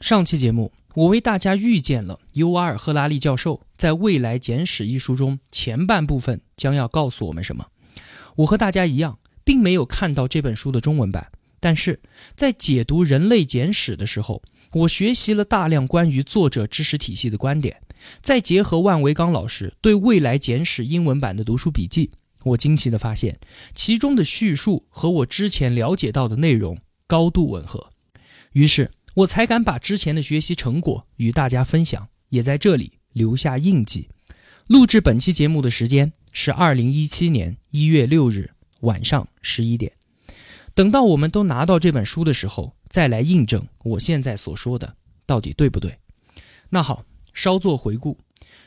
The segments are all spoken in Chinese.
上期节目，我为大家预见了尤瓦尔·赫拉利教授在《未来简史》一书中前半部分将要告诉我们什么。我和大家一样，并没有看到这本书的中文版，但是在解读《人类简史》的时候，我学习了大量关于作者知识体系的观点。再结合万维刚老师对《未来简史》英文版的读书笔记，我惊奇地发现，其中的叙述和我之前了解到的内容高度吻合。于是。我才敢把之前的学习成果与大家分享，也在这里留下印记。录制本期节目的时间是二零一七年一月六日晚上十一点。等到我们都拿到这本书的时候，再来印证我现在所说的到底对不对。那好，稍作回顾。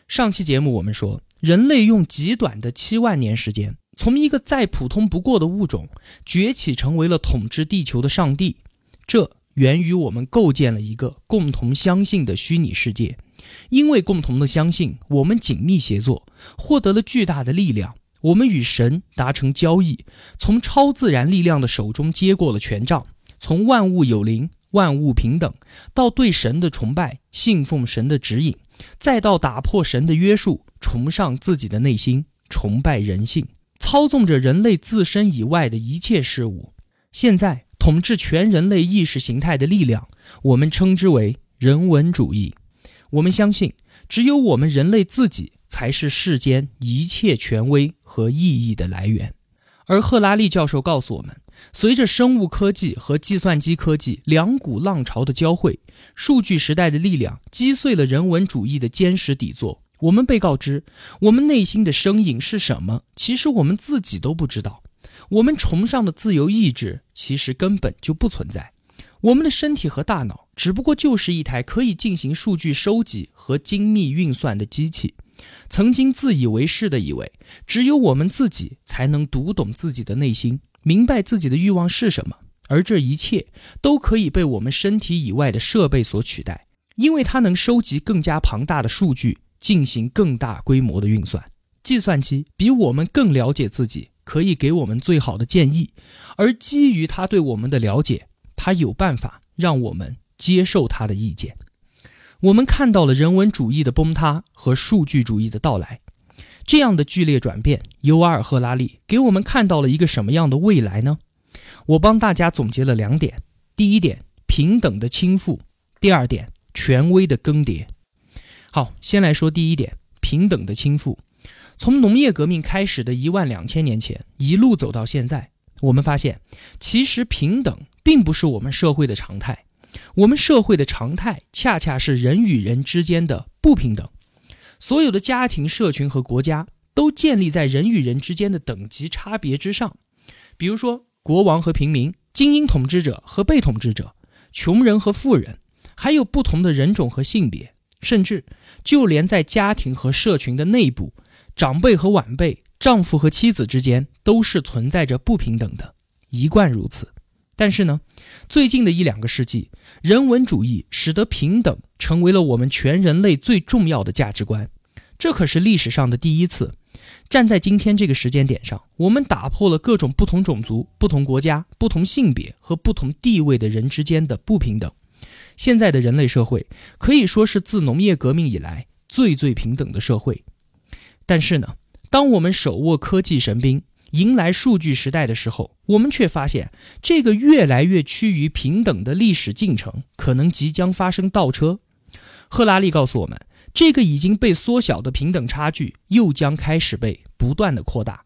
上期节目我们说，人类用极短的七万年时间，从一个再普通不过的物种崛起，成为了统治地球的上帝。这。源于我们构建了一个共同相信的虚拟世界，因为共同的相信，我们紧密协作，获得了巨大的力量。我们与神达成交易，从超自然力量的手中接过了权杖，从万物有灵、万物平等，到对神的崇拜、信奉神的指引，再到打破神的约束、崇尚自己的内心、崇拜人性，操纵着人类自身以外的一切事物。现在。统治全人类意识形态的力量，我们称之为人文主义。我们相信，只有我们人类自己才是世间一切权威和意义的来源。而赫拉利教授告诉我们，随着生物科技和计算机科技两股浪潮的交汇，数据时代的力量击碎了人文主义的坚实底座。我们被告知，我们内心的声音是什么？其实我们自己都不知道。我们崇尚的自由意志其实根本就不存在，我们的身体和大脑只不过就是一台可以进行数据收集和精密运算的机器。曾经自以为是的以为，只有我们自己才能读懂自己的内心，明白自己的欲望是什么，而这一切都可以被我们身体以外的设备所取代，因为它能收集更加庞大的数据，进行更大规模的运算。计算机比我们更了解自己。可以给我们最好的建议，而基于他对我们的了解，他有办法让我们接受他的意见。我们看到了人文主义的崩塌和数据主义的到来，这样的剧烈转变，尤瓦尔·赫拉利给我们看到了一个什么样的未来呢？我帮大家总结了两点：第一点，平等的倾覆；第二点，权威的更迭。好，先来说第一点，平等的倾覆。从农业革命开始的一万两千年前，一路走到现在，我们发现，其实平等并不是我们社会的常态。我们社会的常态，恰恰是人与人之间的不平等。所有的家庭、社群和国家都建立在人与人之间的等级差别之上。比如说，国王和平民，精英统治者和被统治者，穷人和富人，还有不同的人种和性别，甚至就连在家庭和社群的内部。长辈和晚辈、丈夫和妻子之间都是存在着不平等的，一贯如此。但是呢，最近的一两个世纪，人文主义使得平等成为了我们全人类最重要的价值观。这可是历史上的第一次。站在今天这个时间点上，我们打破了各种不同种族、不同国家、不同性别和不同地位的人之间的不平等。现在的人类社会可以说是自农业革命以来最最平等的社会。但是呢，当我们手握科技神兵，迎来数据时代的时候，我们却发现这个越来越趋于平等的历史进程可能即将发生倒车。赫拉利告诉我们，这个已经被缩小的平等差距又将开始被不断的扩大。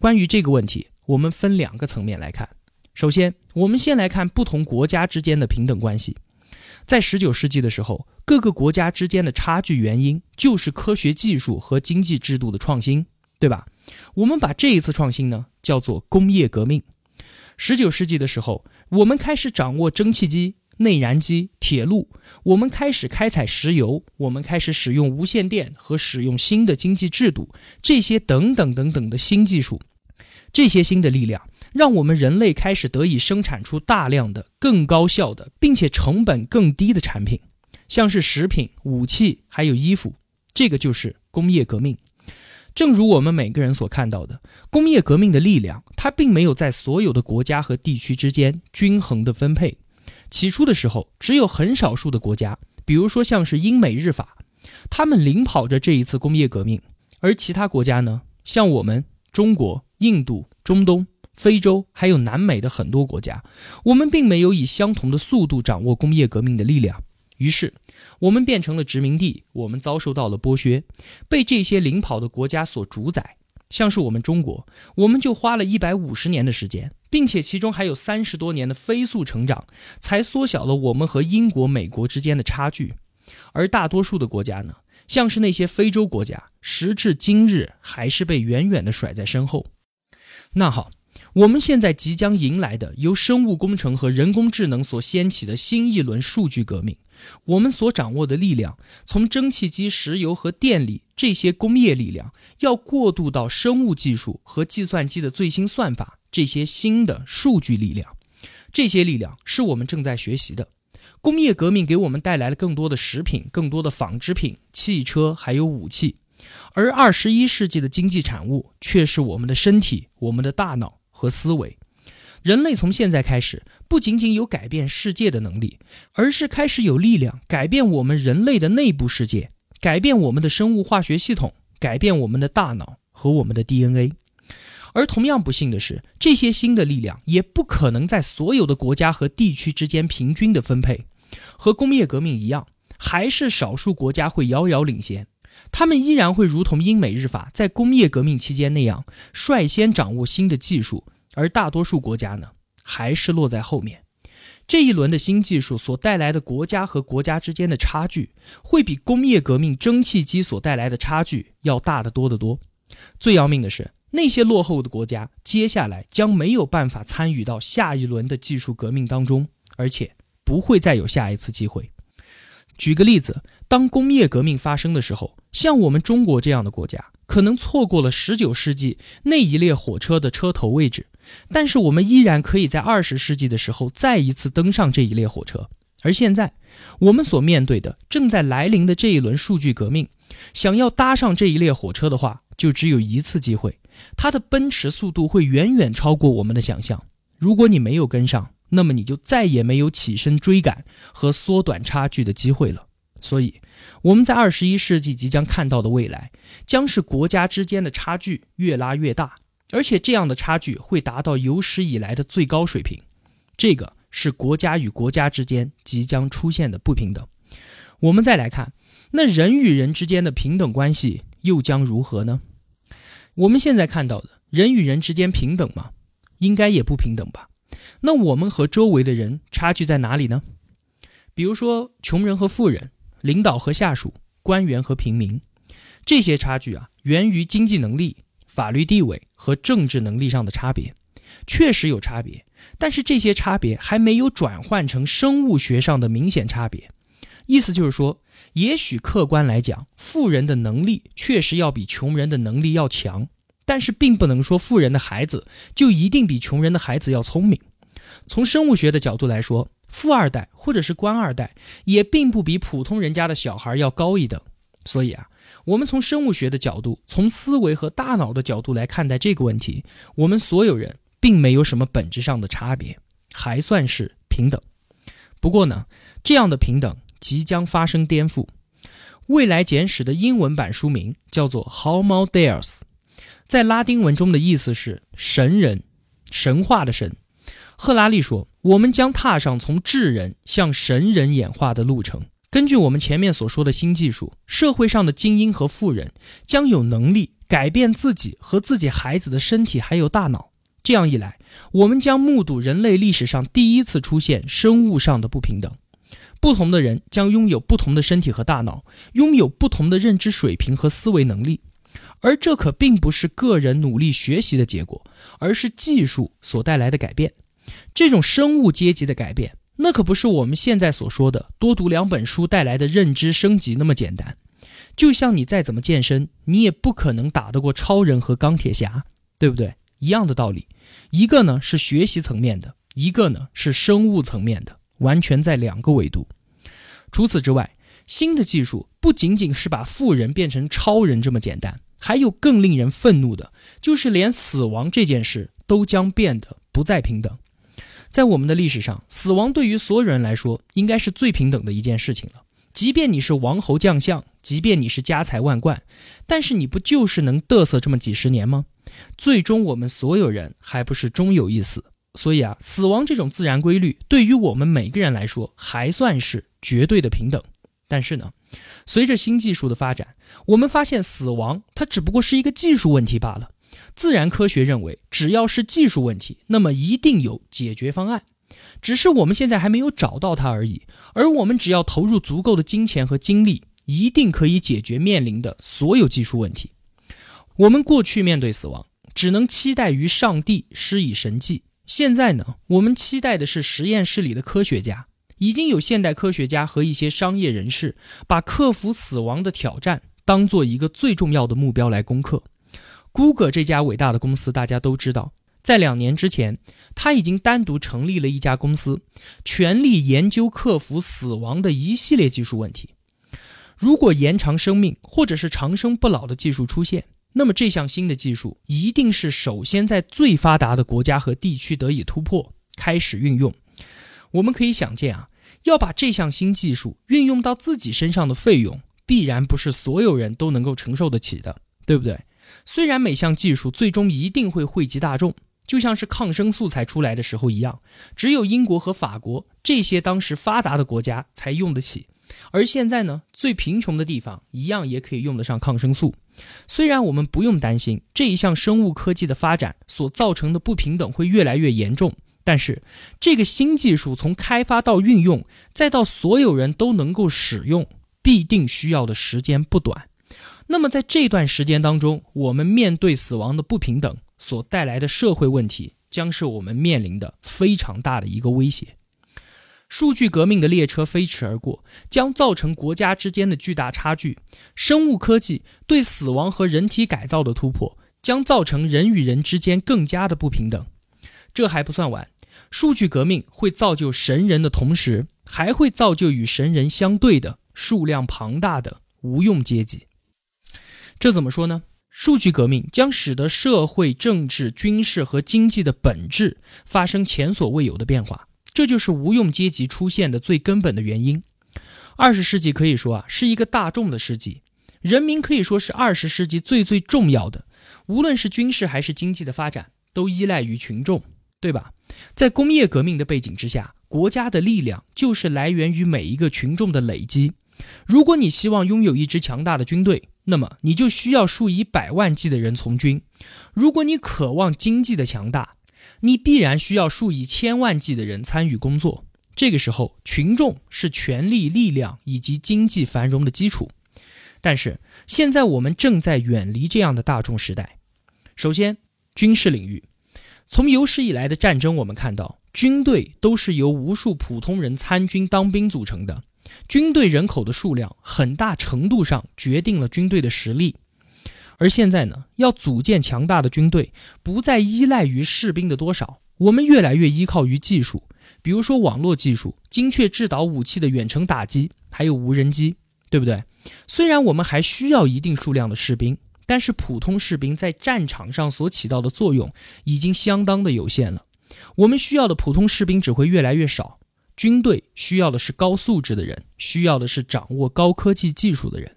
关于这个问题，我们分两个层面来看。首先，我们先来看不同国家之间的平等关系。在十九世纪的时候，各个国家之间的差距原因就是科学技术和经济制度的创新，对吧？我们把这一次创新呢叫做工业革命。十九世纪的时候，我们开始掌握蒸汽机、内燃机、铁路，我们开始开采石油，我们开始使用无线电和使用新的经济制度，这些等等等等的新技术，这些新的力量，让我们人类开始得以生产出大量的更高效的，并且成本更低的产品，像是食品、武器还有衣服，这个就是工业革命。正如我们每个人所看到的，工业革命的力量，它并没有在所有的国家和地区之间均衡的分配。起初的时候，只有很少数的国家，比如说像是英美日法，他们领跑着这一次工业革命，而其他国家呢，像我们中国、印度、中东、非洲还有南美的很多国家，我们并没有以相同的速度掌握工业革命的力量，于是我们变成了殖民地，我们遭受到了剥削，被这些领跑的国家所主宰。像是我们中国，我们就花了一百五十年的时间，并且其中还有三十多年的飞速成长，才缩小了我们和英国、美国之间的差距。而大多数的国家呢，像是那些非洲国家，时至今日还是被远远的甩在身后。那好，我们现在即将迎来的由生物工程和人工智能所掀起的新一轮数据革命。我们所掌握的力量，从蒸汽机、石油和电力这些工业力量，要过渡到生物技术和计算机的最新算法这些新的数据力量。这些力量是我们正在学习的。工业革命给我们带来了更多的食品、更多的纺织品、汽车，还有武器。而二十一世纪的经济产物却是我们的身体、我们的大脑和思维。人类从现在开始，不仅仅有改变世界的能力，而是开始有力量改变我们人类的内部世界，改变我们的生物化学系统，改变我们的大脑和我们的 DNA。而同样不幸的是，这些新的力量也不可能在所有的国家和地区之间平均的分配。和工业革命一样，还是少数国家会遥遥领先，他们依然会如同英美日法在工业革命期间那样，率先掌握新的技术。而大多数国家呢，还是落在后面。这一轮的新技术所带来的国家和国家之间的差距，会比工业革命蒸汽机所带来的差距要大得多得多。最要命的是，那些落后的国家接下来将没有办法参与到下一轮的技术革命当中，而且不会再有下一次机会。举个例子，当工业革命发生的时候，像我们中国这样的国家，可能错过了19世纪那一列火车的车头位置。但是我们依然可以在二十世纪的时候再一次登上这一列火车，而现在我们所面对的正在来临的这一轮数据革命，想要搭上这一列火车的话，就只有一次机会，它的奔驰速度会远远超过我们的想象。如果你没有跟上，那么你就再也没有起身追赶和缩短差距的机会了。所以，我们在二十一世纪即将看到的未来，将是国家之间的差距越拉越大。而且这样的差距会达到有史以来的最高水平，这个是国家与国家之间即将出现的不平等。我们再来看，那人与人之间的平等关系又将如何呢？我们现在看到的人与人之间平等吗？应该也不平等吧？那我们和周围的人差距在哪里呢？比如说，穷人和富人，领导和下属，官员和平民，这些差距啊，源于经济能力。法律地位和政治能力上的差别，确实有差别，但是这些差别还没有转换成生物学上的明显差别。意思就是说，也许客观来讲，富人的能力确实要比穷人的能力要强，但是并不能说富人的孩子就一定比穷人的孩子要聪明。从生物学的角度来说，富二代或者是官二代也并不比普通人家的小孩要高一等。所以啊。我们从生物学的角度，从思维和大脑的角度来看待这个问题，我们所有人并没有什么本质上的差别，还算是平等。不过呢，这样的平等即将发生颠覆。未来简史的英文版书名叫做《Homo Deus》，在拉丁文中的意思是神人、神话的神。赫拉利说：“我们将踏上从智人向神人演化的路程。”根据我们前面所说的新技术，社会上的精英和富人将有能力改变自己和自己孩子的身体还有大脑。这样一来，我们将目睹人类历史上第一次出现生物上的不平等。不同的人将拥有不同的身体和大脑，拥有不同的认知水平和思维能力。而这可并不是个人努力学习的结果，而是技术所带来的改变。这种生物阶级的改变。那可不是我们现在所说的多读两本书带来的认知升级那么简单。就像你再怎么健身，你也不可能打得过超人和钢铁侠，对不对？一样的道理，一个呢是学习层面的，一个呢是生物层面的，完全在两个维度。除此之外，新的技术不仅仅是把富人变成超人这么简单，还有更令人愤怒的，就是连死亡这件事都将变得不再平等。在我们的历史上，死亡对于所有人来说，应该是最平等的一件事情了。即便你是王侯将相，即便你是家财万贯，但是你不就是能嘚瑟这么几十年吗？最终我们所有人还不是终有一死。所以啊，死亡这种自然规律对于我们每个人来说还算是绝对的平等。但是呢，随着新技术的发展，我们发现死亡它只不过是一个技术问题罢了。自然科学认为，只要是技术问题，那么一定有解决方案。只是我们现在还没有找到它而已，而我们只要投入足够的金钱和精力，一定可以解决面临的所有技术问题。我们过去面对死亡，只能期待于上帝施以神迹。现在呢，我们期待的是实验室里的科学家。已经有现代科学家和一些商业人士，把克服死亡的挑战当做一个最重要的目标来攻克。谷歌这家伟大的公司，大家都知道。在两年之前，他已经单独成立了一家公司，全力研究克服死亡的一系列技术问题。如果延长生命或者是长生不老的技术出现，那么这项新的技术一定是首先在最发达的国家和地区得以突破，开始运用。我们可以想见啊，要把这项新技术运用到自己身上的费用，必然不是所有人都能够承受得起的，对不对？虽然每项技术最终一定会惠及大众。就像是抗生素才出来的时候一样，只有英国和法国这些当时发达的国家才用得起，而现在呢，最贫穷的地方一样也可以用得上抗生素。虽然我们不用担心这一项生物科技的发展所造成的不平等会越来越严重，但是这个新技术从开发到运用，再到所有人都能够使用，必定需要的时间不短。那么在这段时间当中，我们面对死亡的不平等。所带来的社会问题将是我们面临的非常大的一个威胁。数据革命的列车飞驰而过，将造成国家之间的巨大差距；生物科技对死亡和人体改造的突破，将造成人与人之间更加的不平等。这还不算完，数据革命会造就神人的同时，还会造就与神人相对的数量庞大的无用阶级。这怎么说呢？数据革命将使得社会、政治、军事和经济的本质发生前所未有的变化，这就是无用阶级出现的最根本的原因。二十世纪可以说啊是一个大众的世纪，人民可以说是二十世纪最最重要的，无论是军事还是经济的发展都依赖于群众，对吧？在工业革命的背景之下，国家的力量就是来源于每一个群众的累积。如果你希望拥有一支强大的军队，那么你就需要数以百万计的人从军；如果你渴望经济的强大，你必然需要数以千万计的人参与工作。这个时候，群众是权力、力量以及经济繁荣的基础。但是现在我们正在远离这样的大众时代。首先，军事领域，从有史以来的战争，我们看到军队都是由无数普通人参军当兵组成的。军队人口的数量很大程度上决定了军队的实力，而现在呢，要组建强大的军队，不再依赖于士兵的多少，我们越来越依靠于技术，比如说网络技术、精确制导武器的远程打击，还有无人机，对不对？虽然我们还需要一定数量的士兵，但是普通士兵在战场上所起到的作用已经相当的有限了，我们需要的普通士兵只会越来越少。军队需要的是高素质的人，需要的是掌握高科技技术的人。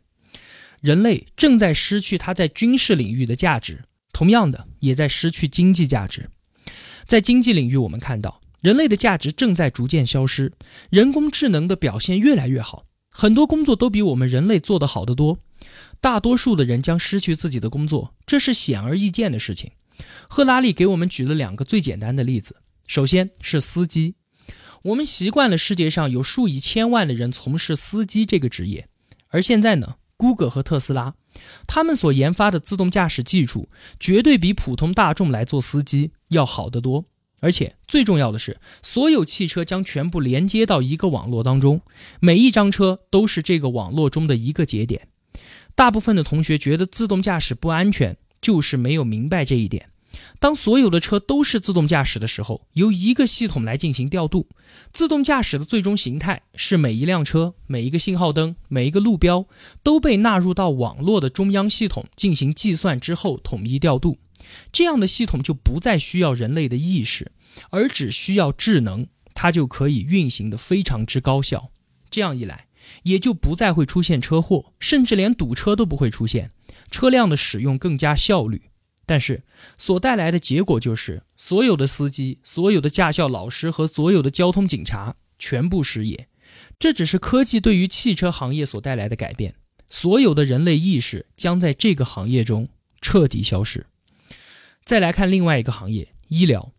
人类正在失去它在军事领域的价值，同样的，也在失去经济价值。在经济领域，我们看到人类的价值正在逐渐消失。人工智能的表现越来越好，很多工作都比我们人类做得好得多。大多数的人将失去自己的工作，这是显而易见的事情。赫拉利给我们举了两个最简单的例子，首先是司机。我们习惯了世界上有数以千万的人从事司机这个职业，而现在呢，谷歌和特斯拉，他们所研发的自动驾驶技术绝对比普通大众来做司机要好得多。而且最重要的是，所有汽车将全部连接到一个网络当中，每一张车都是这个网络中的一个节点。大部分的同学觉得自动驾驶不安全，就是没有明白这一点。当所有的车都是自动驾驶的时候，由一个系统来进行调度。自动驾驶的最终形态是每一辆车、每一个信号灯、每一个路标都被纳入到网络的中央系统进行计算之后统一调度。这样的系统就不再需要人类的意识，而只需要智能，它就可以运行的非常之高效。这样一来，也就不再会出现车祸，甚至连堵车都不会出现，车辆的使用更加效率。但是，所带来的结果就是，所有的司机、所有的驾校老师和所有的交通警察全部失业。这只是科技对于汽车行业所带来的改变，所有的人类意识将在这个行业中彻底消失。再来看另外一个行业——医疗。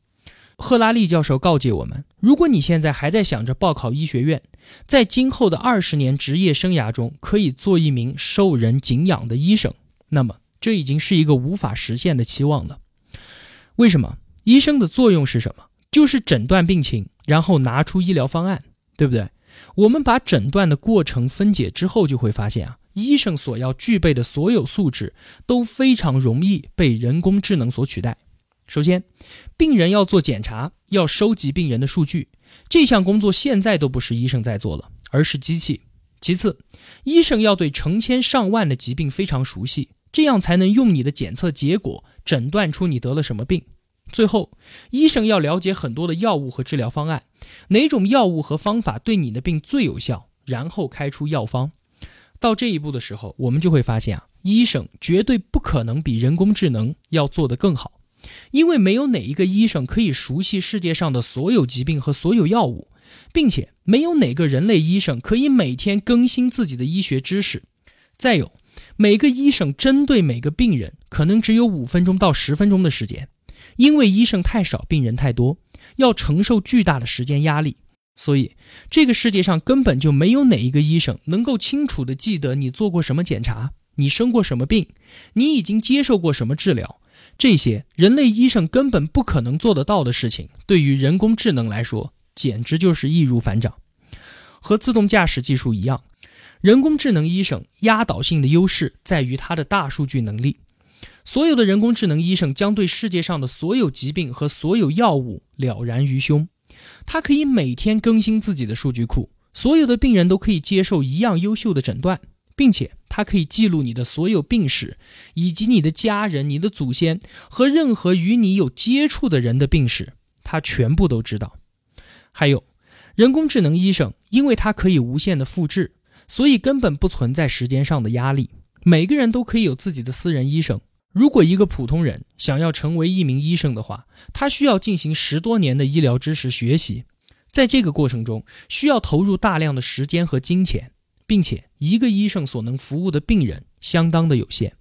赫拉利教授告诫我们：如果你现在还在想着报考医学院，在今后的二十年职业生涯中可以做一名受人敬仰的医生，那么。这已经是一个无法实现的期望了。为什么？医生的作用是什么？就是诊断病情，然后拿出医疗方案，对不对？我们把诊断的过程分解之后，就会发现啊，医生所要具备的所有素质都非常容易被人工智能所取代。首先，病人要做检查，要收集病人的数据，这项工作现在都不是医生在做了，而是机器。其次，医生要对成千上万的疾病非常熟悉。这样才能用你的检测结果诊断出你得了什么病。最后，医生要了解很多的药物和治疗方案，哪种药物和方法对你的病最有效，然后开出药方。到这一步的时候，我们就会发现啊，医生绝对不可能比人工智能要做得更好，因为没有哪一个医生可以熟悉世界上的所有疾病和所有药物，并且没有哪个人类医生可以每天更新自己的医学知识。再有。每个医生针对每个病人，可能只有五分钟到十分钟的时间，因为医生太少，病人太多，要承受巨大的时间压力，所以这个世界上根本就没有哪一个医生能够清楚地记得你做过什么检查，你生过什么病，你已经接受过什么治疗，这些人类医生根本不可能做得到的事情，对于人工智能来说，简直就是易如反掌，和自动驾驶技术一样。人工智能医生压倒性的优势在于它的大数据能力。所有的人工智能医生将对世界上的所有疾病和所有药物了然于胸。它可以每天更新自己的数据库，所有的病人都可以接受一样优秀的诊断，并且它可以记录你的所有病史，以及你的家人、你的祖先和任何与你有接触的人的病史，它全部都知道。还有，人工智能医生，因为它可以无限的复制。所以根本不存在时间上的压力，每个人都可以有自己的私人医生。如果一个普通人想要成为一名医生的话，他需要进行十多年的医疗知识学习，在这个过程中需要投入大量的时间和金钱，并且一个医生所能服务的病人相当的有限。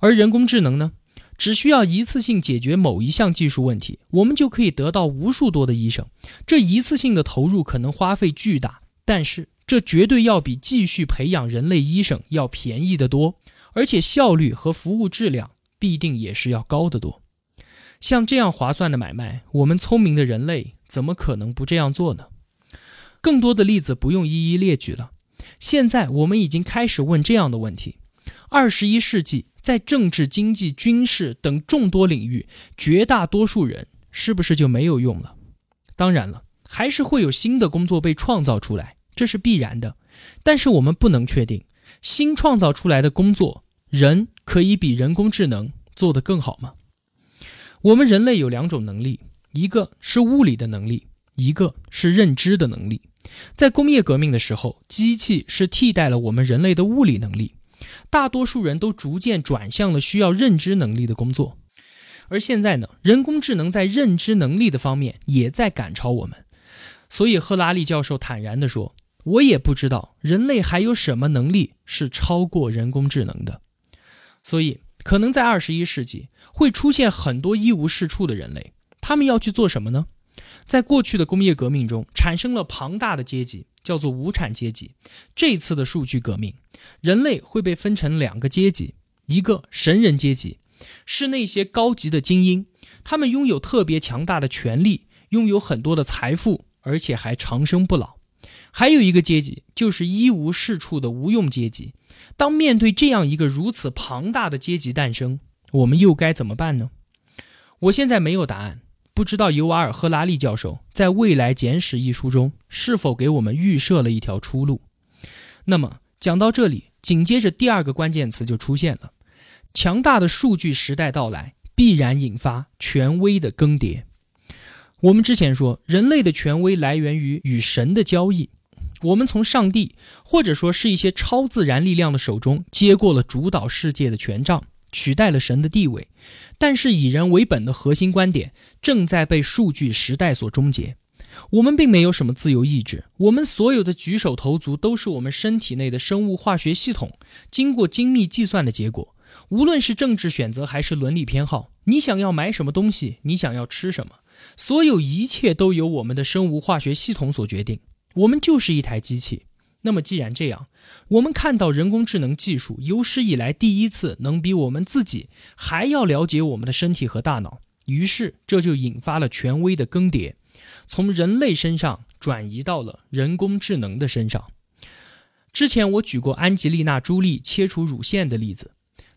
而人工智能呢，只需要一次性解决某一项技术问题，我们就可以得到无数多的医生。这一次性的投入可能花费巨大，但是。这绝对要比继续培养人类医生要便宜得多，而且效率和服务质量必定也是要高得多。像这样划算的买卖，我们聪明的人类怎么可能不这样做呢？更多的例子不用一一列举了。现在我们已经开始问这样的问题：二十一世纪在政治、经济、军事等众多领域，绝大多数人是不是就没有用了？当然了，还是会有新的工作被创造出来。这是必然的，但是我们不能确定新创造出来的工作，人可以比人工智能做得更好吗？我们人类有两种能力，一个是物理的能力，一个是认知的能力。在工业革命的时候，机器是替代了我们人类的物理能力，大多数人都逐渐转向了需要认知能力的工作。而现在呢，人工智能在认知能力的方面也在赶超我们，所以赫拉利教授坦然地说。我也不知道人类还有什么能力是超过人工智能的，所以可能在二十一世纪会出现很多一无是处的人类。他们要去做什么呢？在过去的工业革命中产生了庞大的阶级，叫做无产阶级。这次的数据革命，人类会被分成两个阶级：一个神人阶级，是那些高级的精英，他们拥有特别强大的权力，拥有很多的财富，而且还长生不老。还有一个阶级，就是一无是处的无用阶级。当面对这样一个如此庞大的阶级诞生，我们又该怎么办呢？我现在没有答案，不知道尤瓦尔·赫拉利教授在《未来简史》一书中是否给我们预设了一条出路。那么讲到这里，紧接着第二个关键词就出现了：强大的数据时代到来，必然引发权威的更迭。我们之前说，人类的权威来源于与神的交易。我们从上帝，或者说是一些超自然力量的手中接过了主导世界的权杖，取代了神的地位。但是以人为本的核心观点正在被数据时代所终结。我们并没有什么自由意志，我们所有的举手投足都是我们身体内的生物化学系统经过精密计算的结果。无论是政治选择还是伦理偏好，你想要买什么东西，你想要吃什么，所有一切都由我们的生物化学系统所决定。我们就是一台机器。那么，既然这样，我们看到人工智能技术有史以来第一次能比我们自己还要了解我们的身体和大脑，于是这就引发了权威的更迭，从人类身上转移到了人工智能的身上。之前我举过安吉丽娜·朱莉切除乳腺的例子，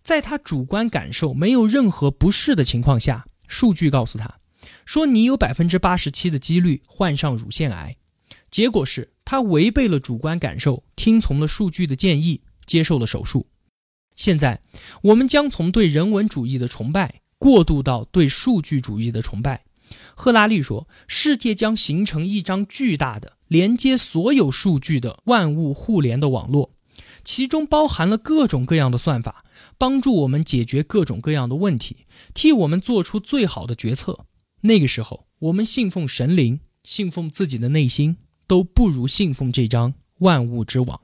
在她主观感受没有任何不适的情况下，数据告诉她说：“你有百分之八十七的几率患上乳腺癌。”结果是他违背了主观感受，听从了数据的建议，接受了手术。现在，我们将从对人文主义的崇拜过渡到对数据主义的崇拜。赫拉利说：“世界将形成一张巨大的连接所有数据的万物互联的网络，其中包含了各种各样的算法，帮助我们解决各种各样的问题，替我们做出最好的决策。那个时候，我们信奉神灵，信奉自己的内心。”都不如信奉这张万物之网。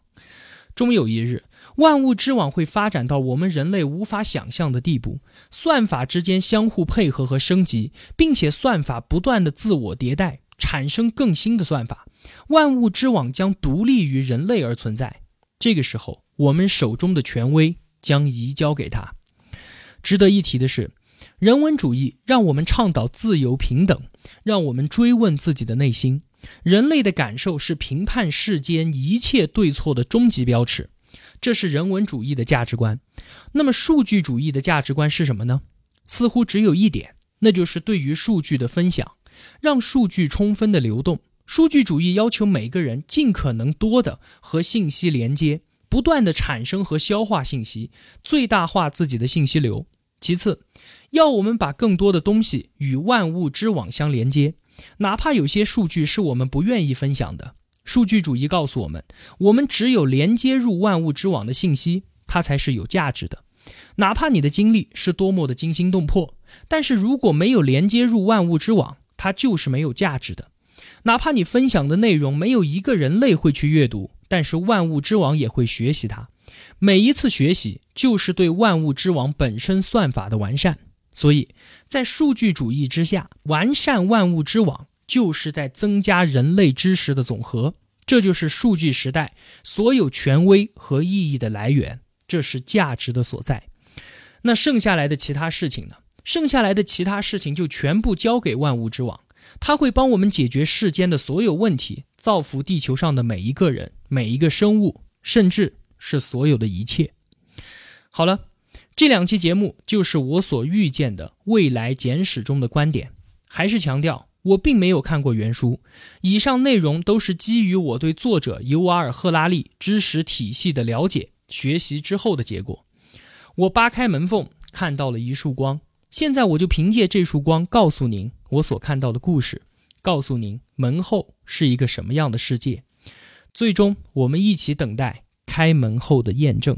终有一日，万物之网会发展到我们人类无法想象的地步，算法之间相互配合和升级，并且算法不断的自我迭代，产生更新的算法。万物之网将独立于人类而存在。这个时候，我们手中的权威将移交给他。值得一提的是，人文主义让我们倡导自由平等，让我们追问自己的内心。人类的感受是评判世间一切对错的终极标尺，这是人文主义的价值观。那么，数据主义的价值观是什么呢？似乎只有一点，那就是对于数据的分享，让数据充分的流动。数据主义要求每个人尽可能多的和信息连接，不断的产生和消化信息，最大化自己的信息流。其次，要我们把更多的东西与万物之网相连接。哪怕有些数据是我们不愿意分享的，数据主义告诉我们，我们只有连接入万物之网的信息，它才是有价值的。哪怕你的经历是多么的惊心动魄，但是如果没有连接入万物之网，它就是没有价值的。哪怕你分享的内容没有一个人类会去阅读，但是万物之网也会学习它。每一次学习就是对万物之网本身算法的完善。所以，在数据主义之下，完善万物之网就是在增加人类知识的总和。这就是数据时代所有权威和意义的来源，这是价值的所在。那剩下来的其他事情呢？剩下来的其他事情就全部交给万物之网，它会帮我们解决世间的所有问题，造福地球上的每一个人、每一个生物，甚至是所有的一切。好了。这两期节目就是我所预见的未来简史中的观点。还是强调，我并没有看过原书，以上内容都是基于我对作者尤瓦尔·赫拉利知识体系的了解、学习之后的结果。我扒开门缝，看到了一束光。现在我就凭借这束光，告诉您我所看到的故事，告诉您门后是一个什么样的世界。最终，我们一起等待开门后的验证。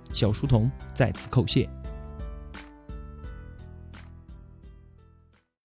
小书童在此叩谢。